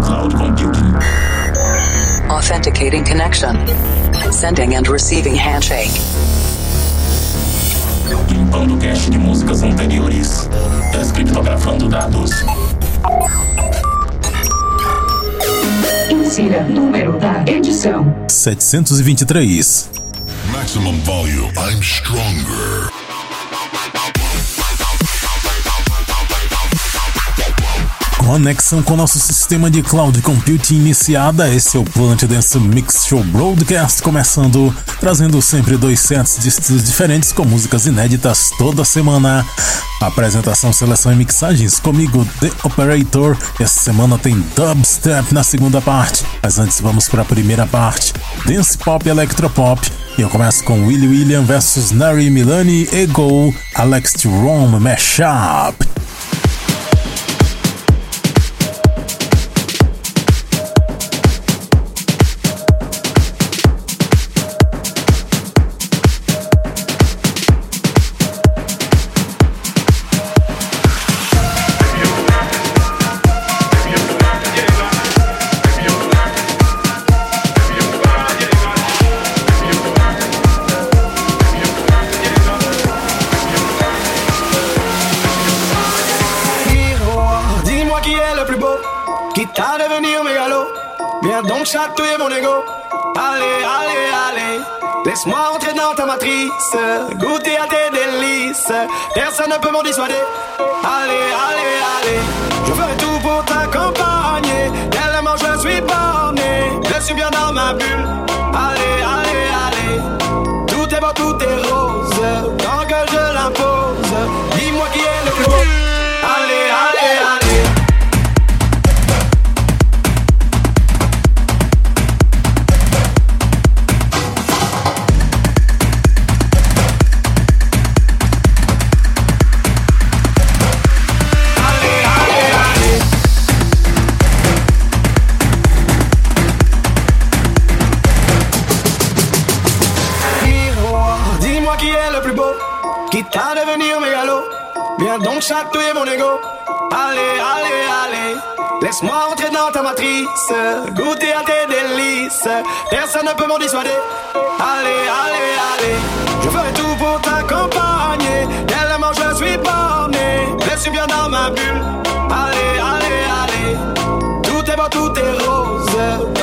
cloud computing. Authenticating connection. Sending and receiving handshake. Limpando cache de músicas anteriores. Descriptografando dados. Insira número da edição: 723. Maximum volume. I'm stronger. Conexão com nosso sistema de cloud computing iniciada. Esse é o Planet Dance Mix Show Broadcast, começando trazendo sempre dois sets de estilos diferentes com músicas inéditas toda semana. Apresentação, seleção e mixagens comigo, The Operator. Essa semana tem dubstep na segunda parte, mas antes vamos para a primeira parte: dance pop e electropop. E eu começo com Willie William versus Nari Milani Ego Alex Jerome Mashup. Goûter à tes délices. Personne ne peut m'en dissuader. Allez, allez, allez, je ferai tout pour t'accompagner. Tellement je suis borné, je suis bien dans ma bulle. Allez, allez, allez, tout est beau, tout est chatouiller mon ego. Allez, allez, allez, laisse-moi entrer dans ta matrice, goûter à tes délices. Personne ne peut m'en dissuader. Allez, allez, allez, je ferai tout pour t'accompagner. Tellement je suis borné, je suis bien dans ma bulle. Allez, allez, allez, tout est beau, tout est rose.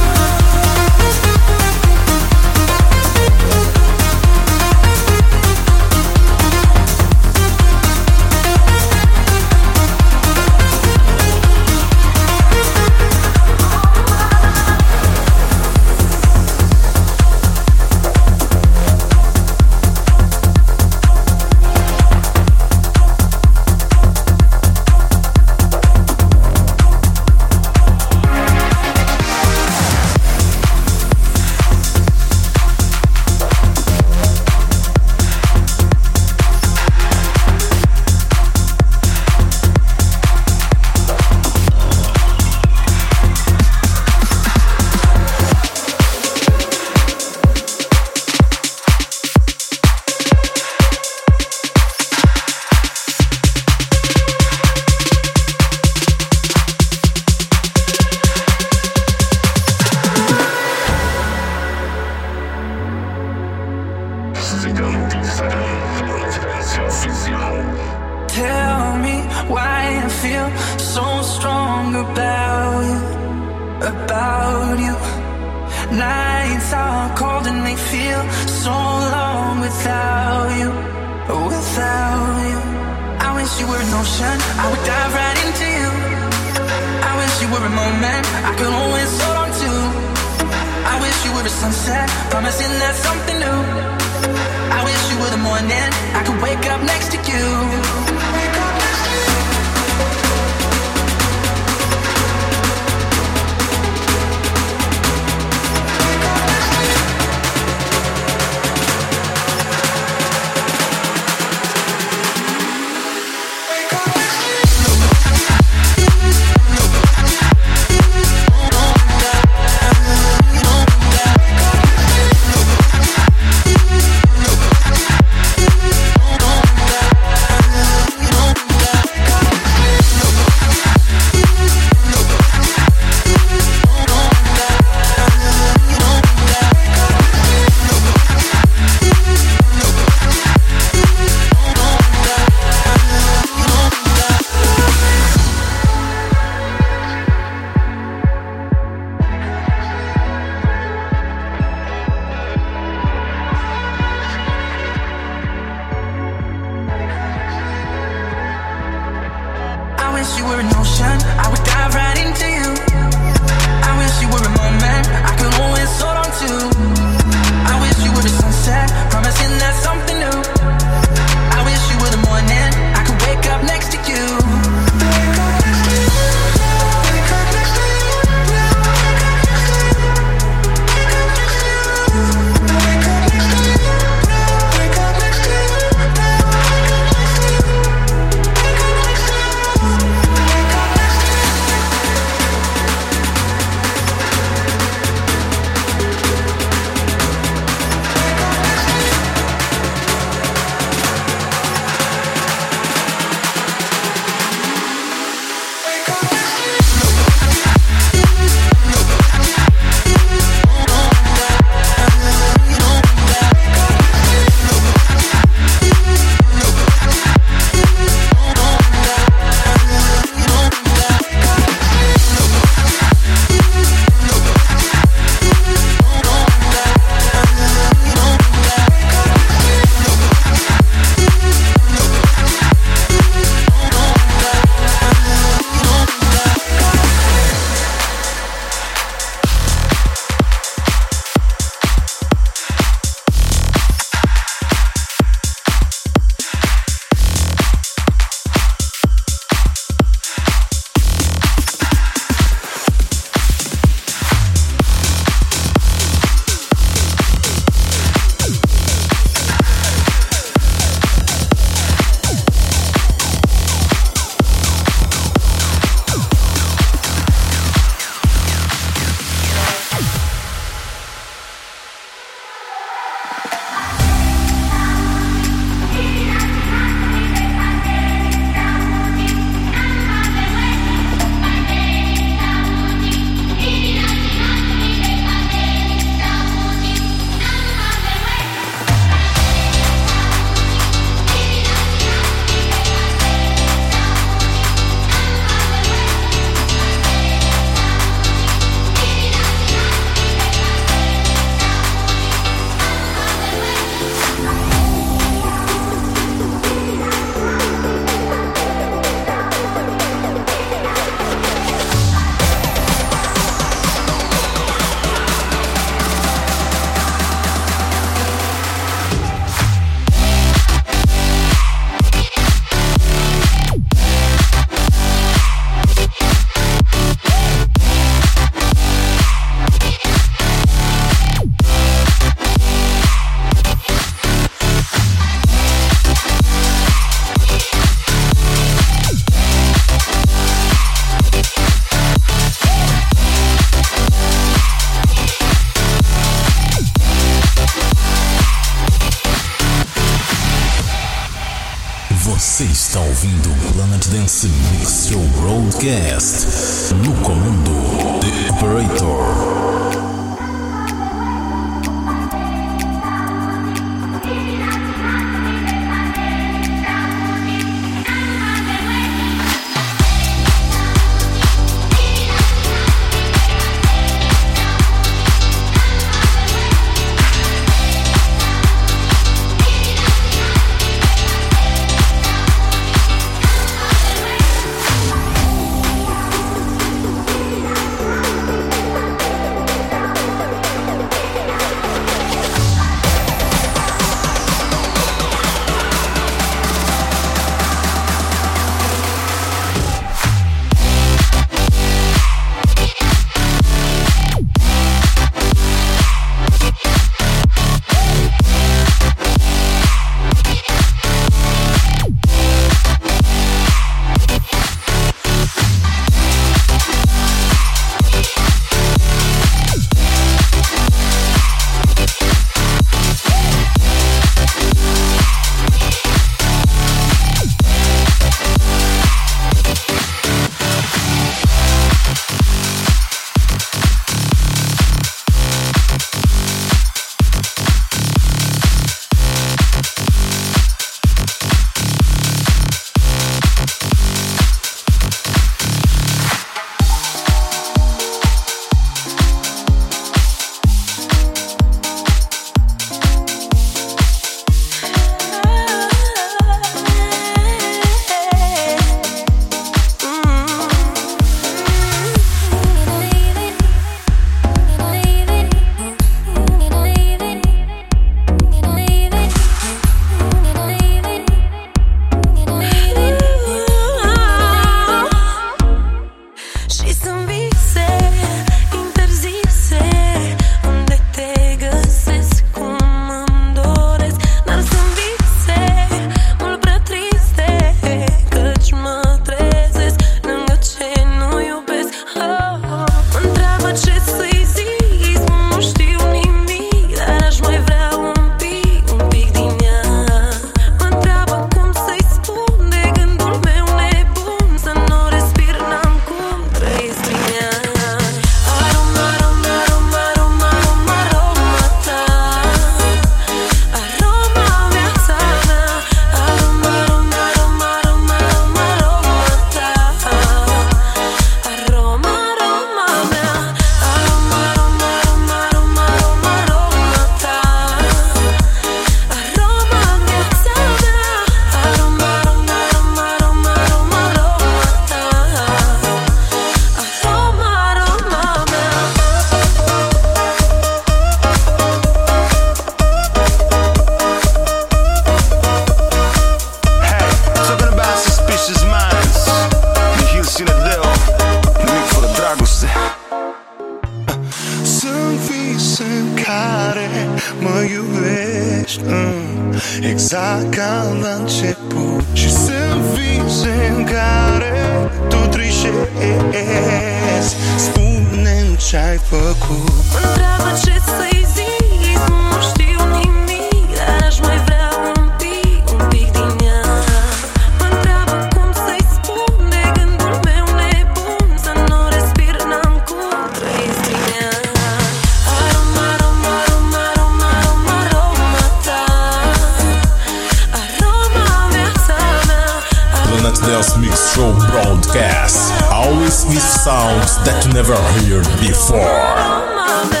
With sounds that you never heard before.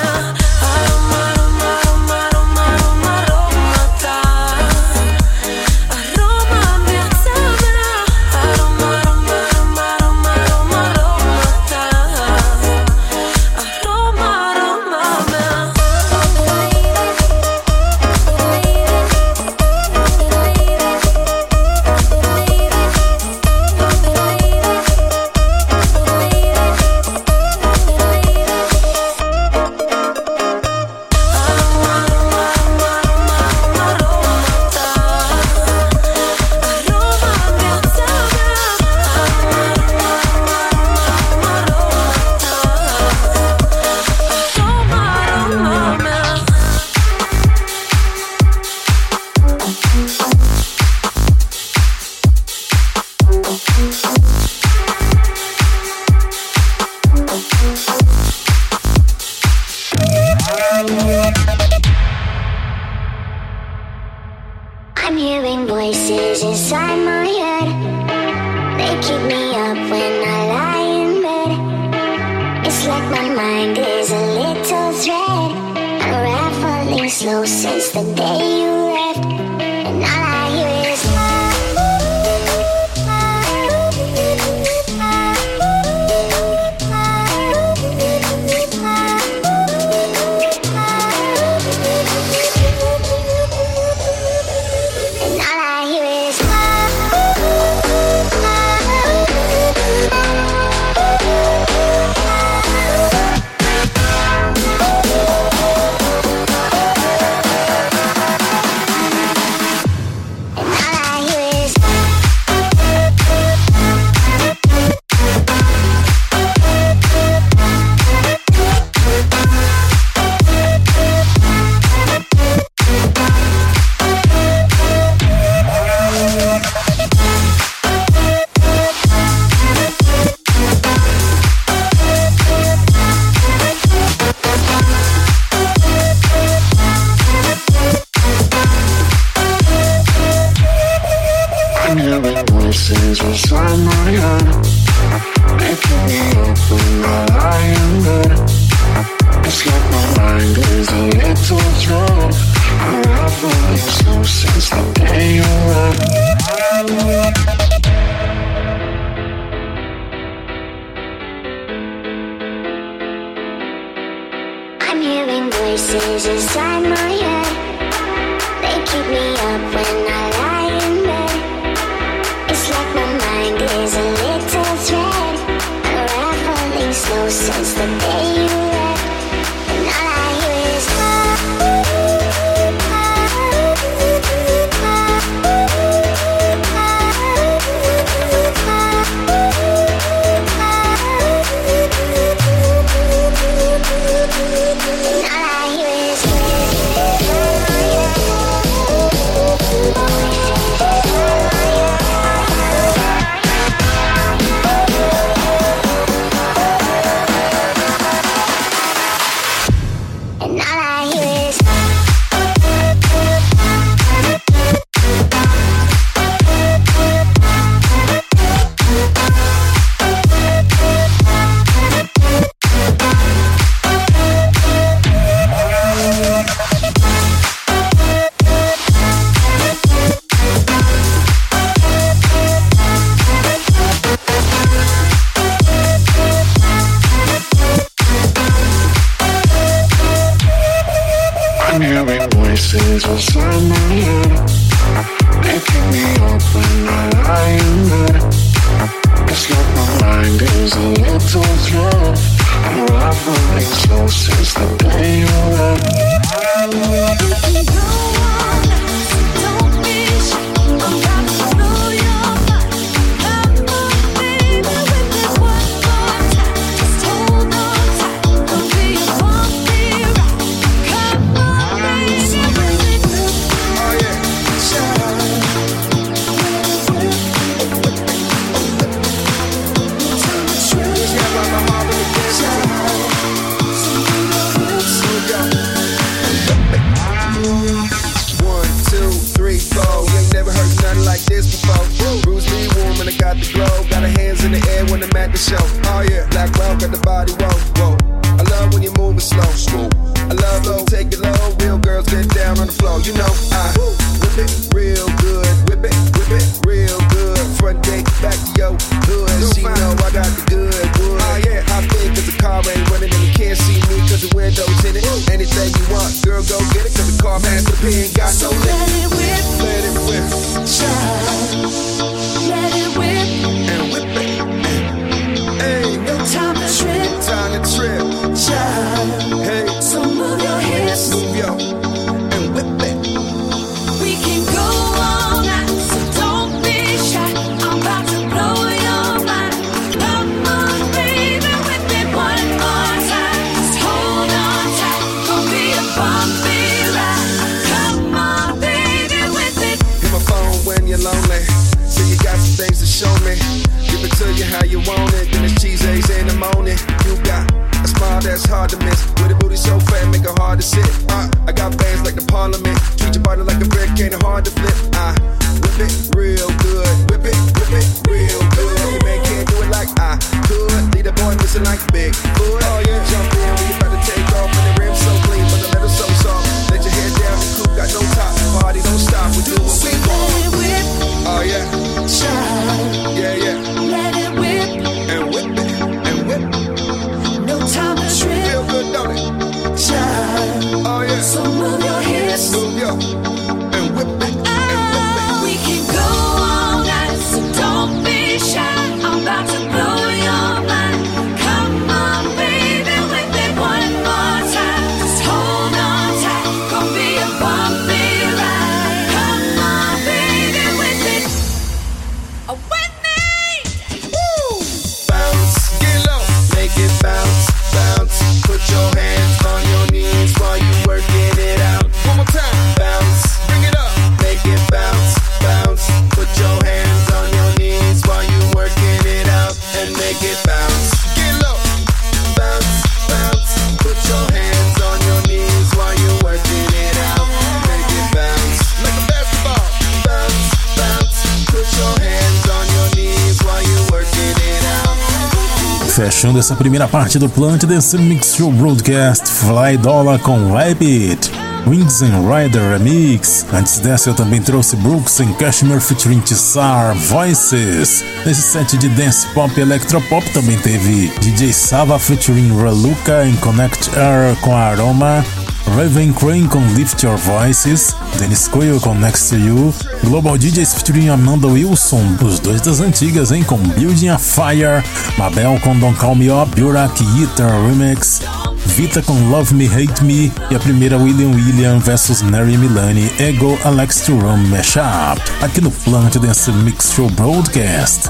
Fechando essa primeira parte do Plant Dance Mix Show Broadcast, Fly Dollar com Rabbit. Wings and Rider Remix. Antes dessa eu também trouxe Brooks and Cashmere featuring Tsar Voices. Nesse set de dance pop e electropop também teve DJ Sava featuring Raluca em Connect Air com Aroma. Raven Crane com Lift Your Voices, Dennis Coyle com Next to You, Global DJs featuring Amanda Wilson, os dois das antigas, hein, com Building a Fire, Mabel com Don't Call Me Up, Burak Eater Remix, Vita com Love Me Hate Me e a primeira William William versus Neri Milani, Ego Alex to Run Mashup, aqui no Plant Dance Mix Show Broadcast.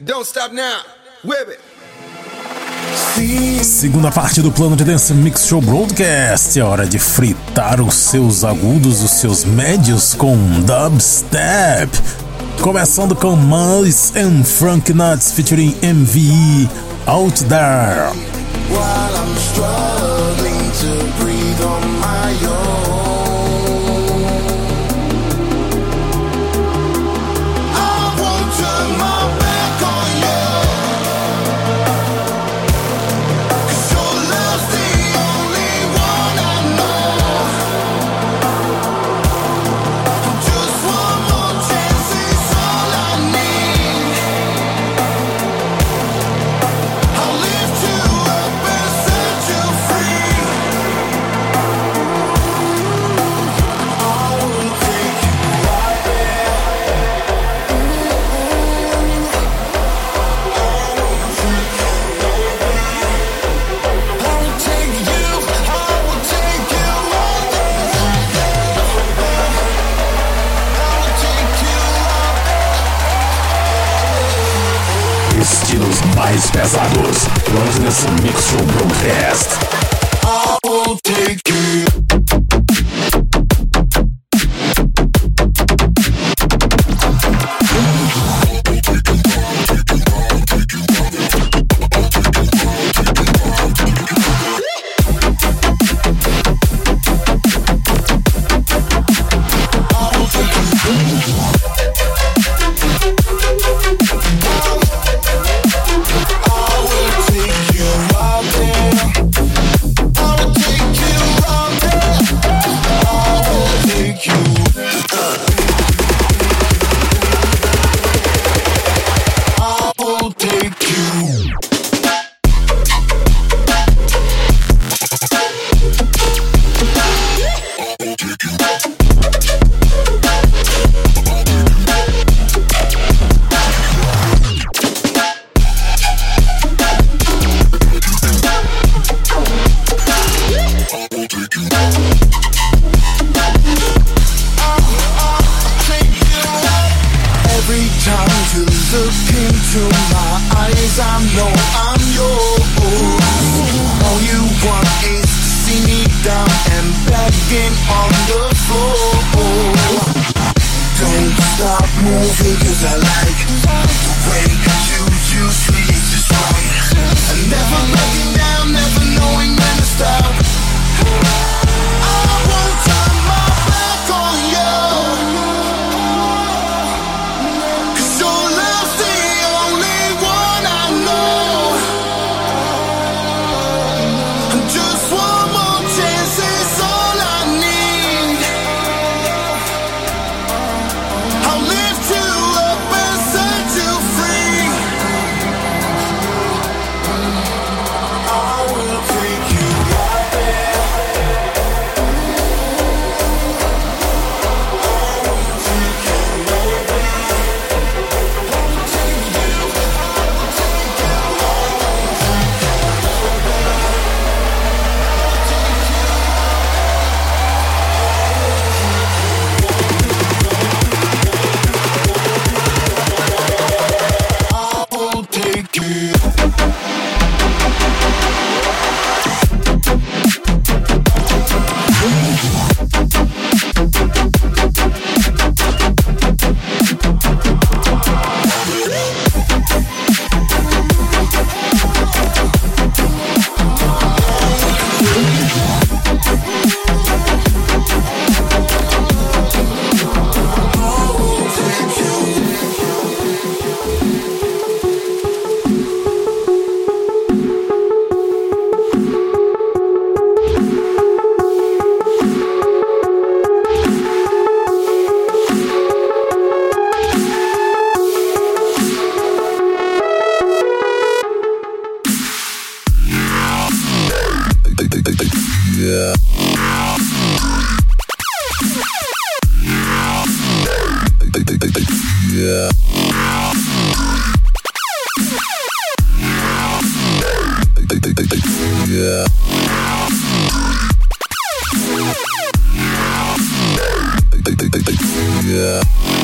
Don't stop now. Whip it. Segunda parte do plano de dança Mix Show Broadcast. É hora de fritar os seus agudos, os seus médios com dubstep. Começando com Miles and Frank Nuts featuring MVE Out There. While I'm struggling to breathe. pesados. Vamos nesse Mix Show Broadcast. I take. Yeah.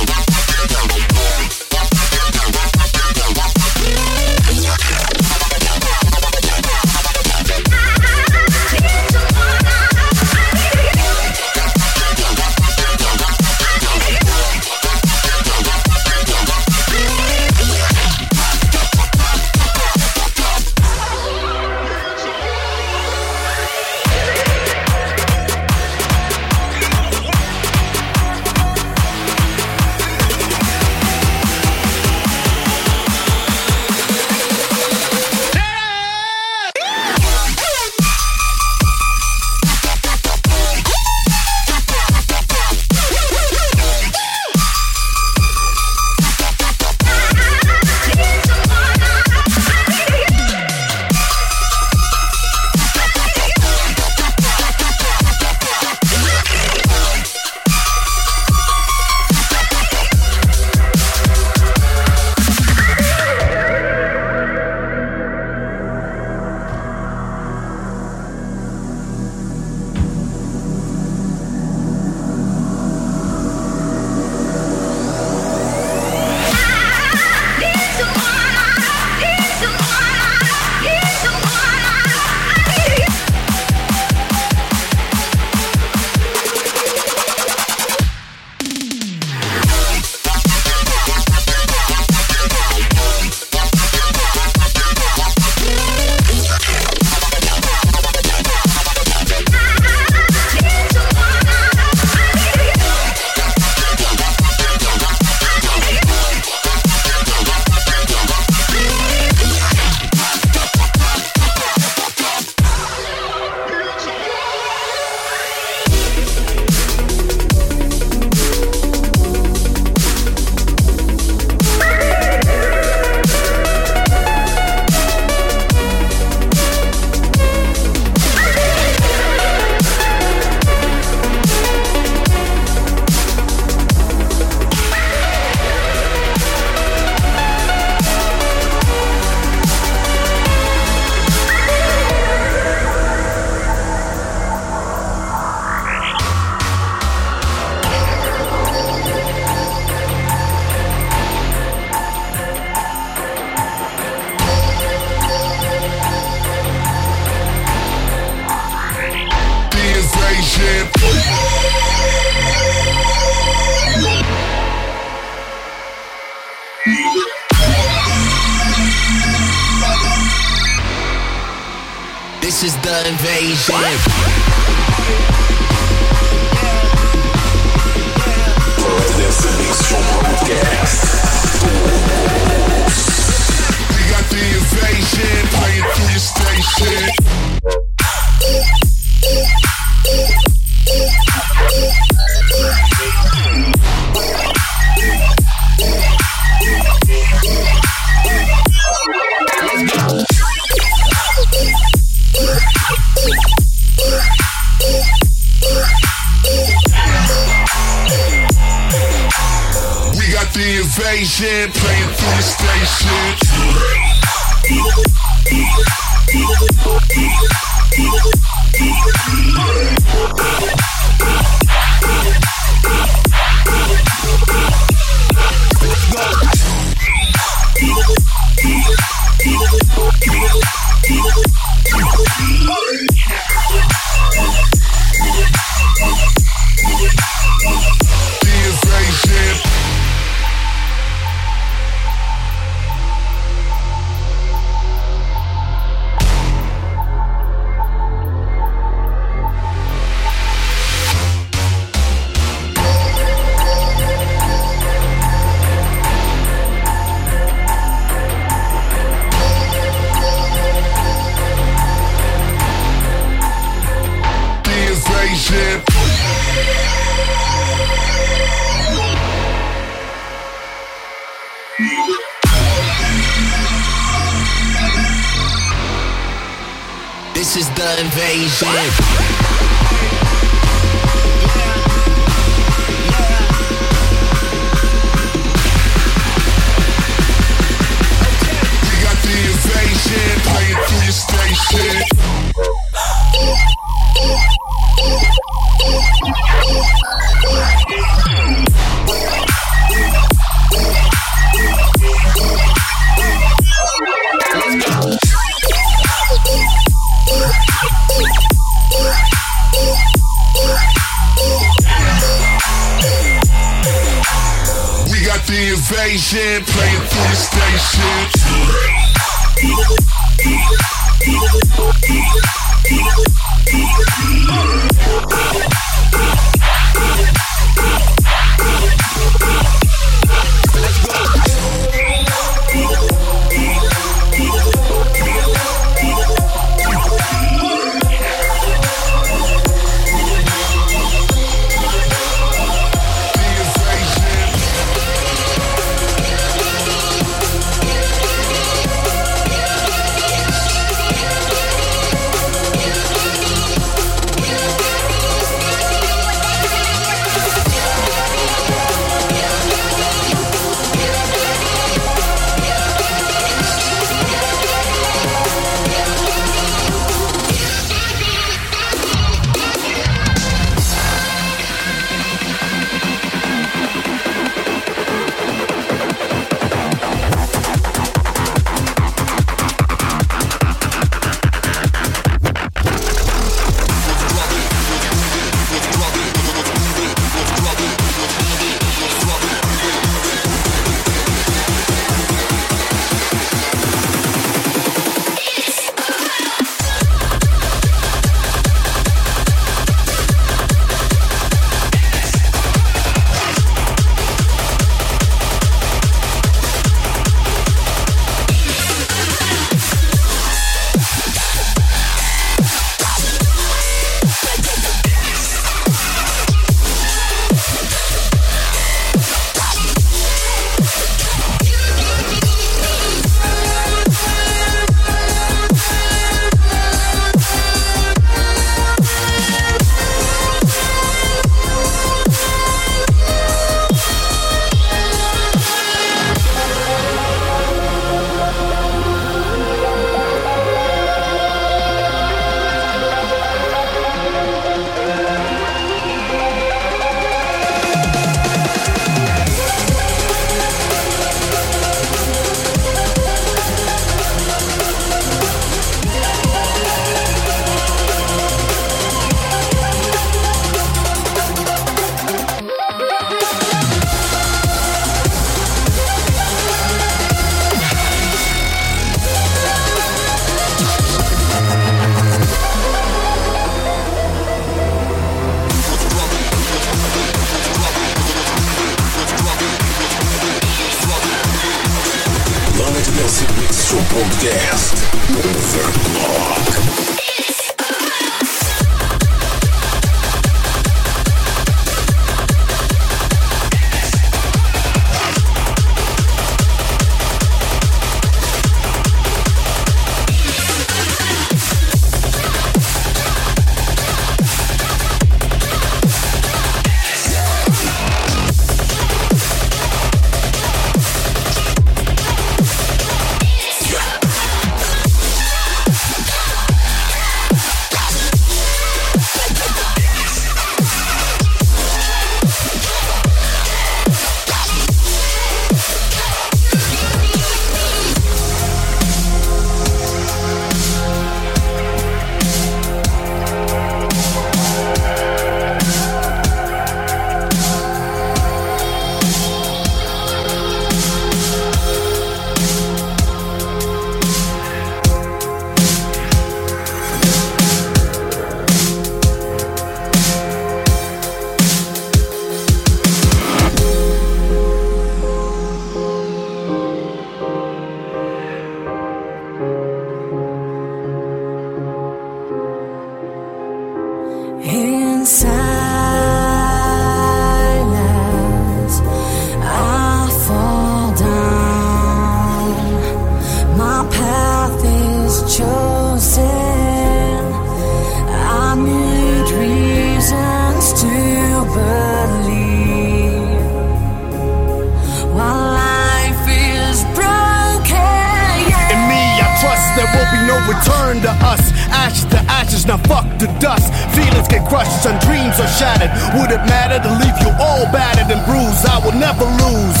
Shattered. Would it matter to leave you all battered and bruised? I will never lose.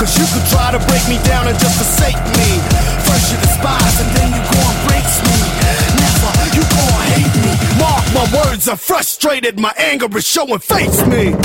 Cause you could try to break me down and just forsake me. First you despise and then you go and breaks me. Never, you go and hate me. Mark my words, I'm frustrated. My anger is showing face me.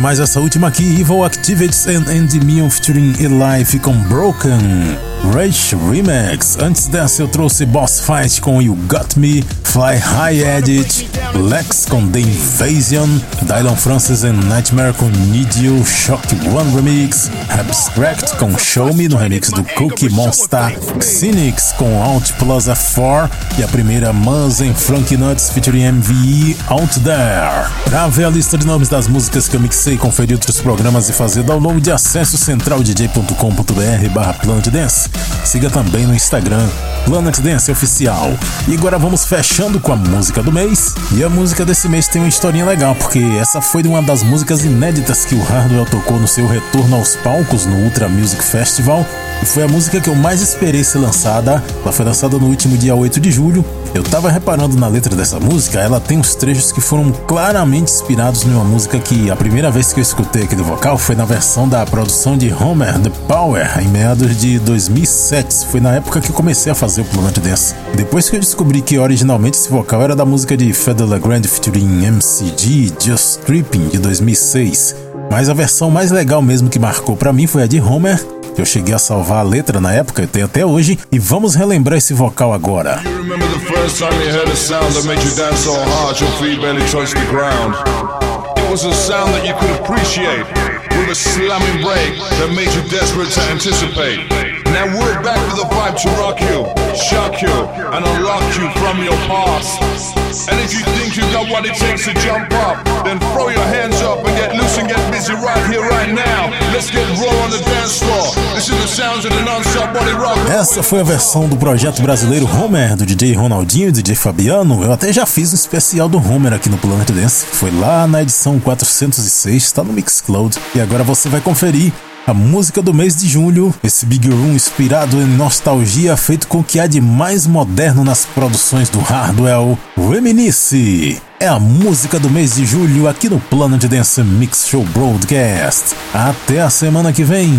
Demais essa última aqui, Evil Activities and Endymion featuring Elife com Broken. Rage Remix. Antes dessa eu trouxe Boss Fight com You Got Me, Fly High Edit, Lex com The Invasion, Dylan Francis and Nightmare com Need You, Shock One Remix, Abstract com Show Me no remix do Cookie Monster, Cynics com Out Plus F4 e a primeira Mans and Frank Nuts featuring MVE Out There. Pra ver a lista de nomes das músicas que eu mixei, conferir outros programas e fazer download, acesse centraldj.com.br barra Dance. Siga também no Instagram, Planet Dance Oficial. E agora vamos fechando com a música do mês. E a música desse mês tem uma historinha legal, porque essa foi uma das músicas inéditas que o Hardwell tocou no seu retorno aos palcos no Ultra Music Festival. E foi a música que eu mais esperei ser lançada. Ela foi lançada no último dia 8 de julho. Eu tava reparando na letra dessa música, ela tem uns trechos que foram claramente inspirados numa música que a primeira vez que eu escutei aquele vocal foi na versão da produção de Homer The Power, em meados de 2007. Foi na época que comecei a fazer o Planet Dance. Depois que eu descobri que originalmente esse vocal era da música de Fedela Grand featuring MCG Just Tripping de 2006. Mas a versão mais legal mesmo que marcou pra mim foi a de Homer, que eu cheguei a salvar a letra na época, eu tenho até hoje, e vamos relembrar esse vocal agora. Was a sound that you could appreciate with a slamming break that made you desperate to anticipate. Then we're back with a vibe to rock you, shock you, and unlock you from your past. And if you think you got what it takes to jump up, then throw your hands up and get loose and get busy right here, right now. Let's get raw on the dance floor. This is the sounds of the non-stop body rock. Essa foi a versão do projeto brasileiro Homer, do DJ Ronaldinho e DJ Fabiano. Eu até já fiz um especial do Homer aqui no Planet Dance. Foi lá na edição 406, está no Mixcloud. E agora você vai conferir a música do mês de julho, esse Big Room inspirado em nostalgia, feito com o que há de mais moderno nas produções do Hardwell, Reminisce. É a música do mês de julho aqui no Planet Dance Mix Show Broadcast. Até a semana que vem.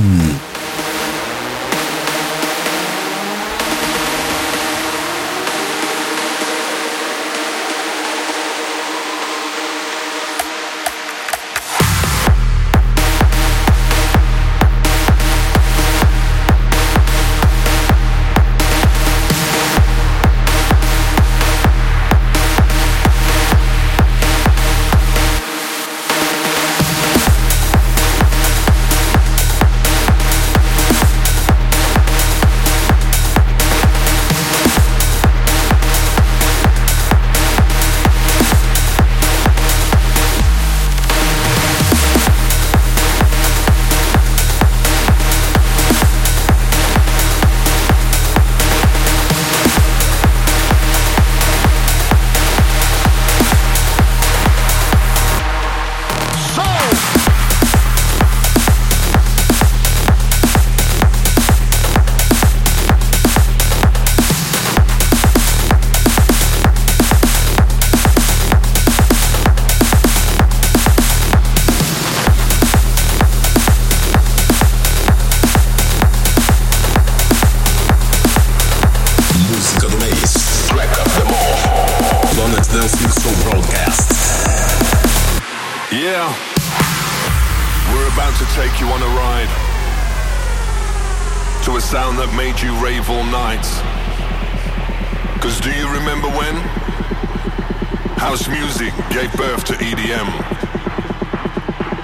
House music gave birth to EDM.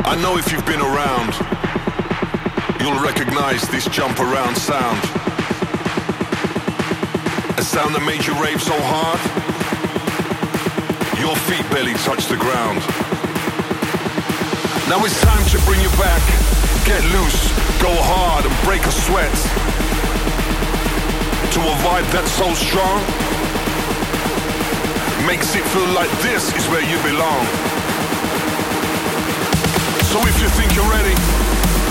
I know if you've been around, you'll recognize this jump around sound. A sound that made you rave so hard, your feet barely touched the ground. Now it's time to bring you back. Get loose, go hard and break a sweat. To a vibe that's so strong, makes it feel like this is where you belong. So if you think you're ready,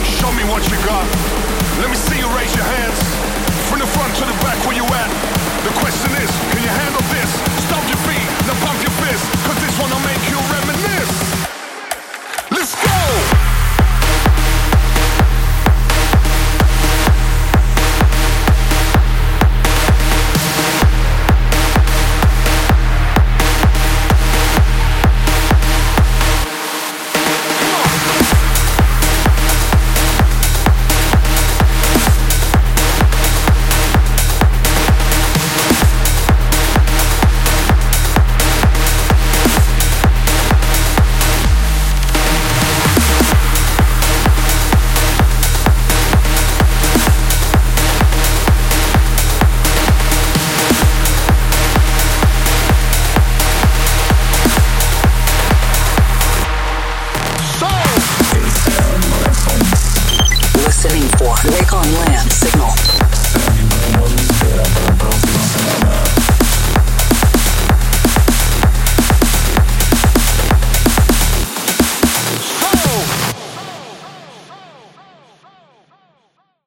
show me what you got. Let me see you raise your hands. From the front to the back, where you at? The question is, can you handle this? Stomp your feet, now pump your fist, cause this one'll make you reminisce.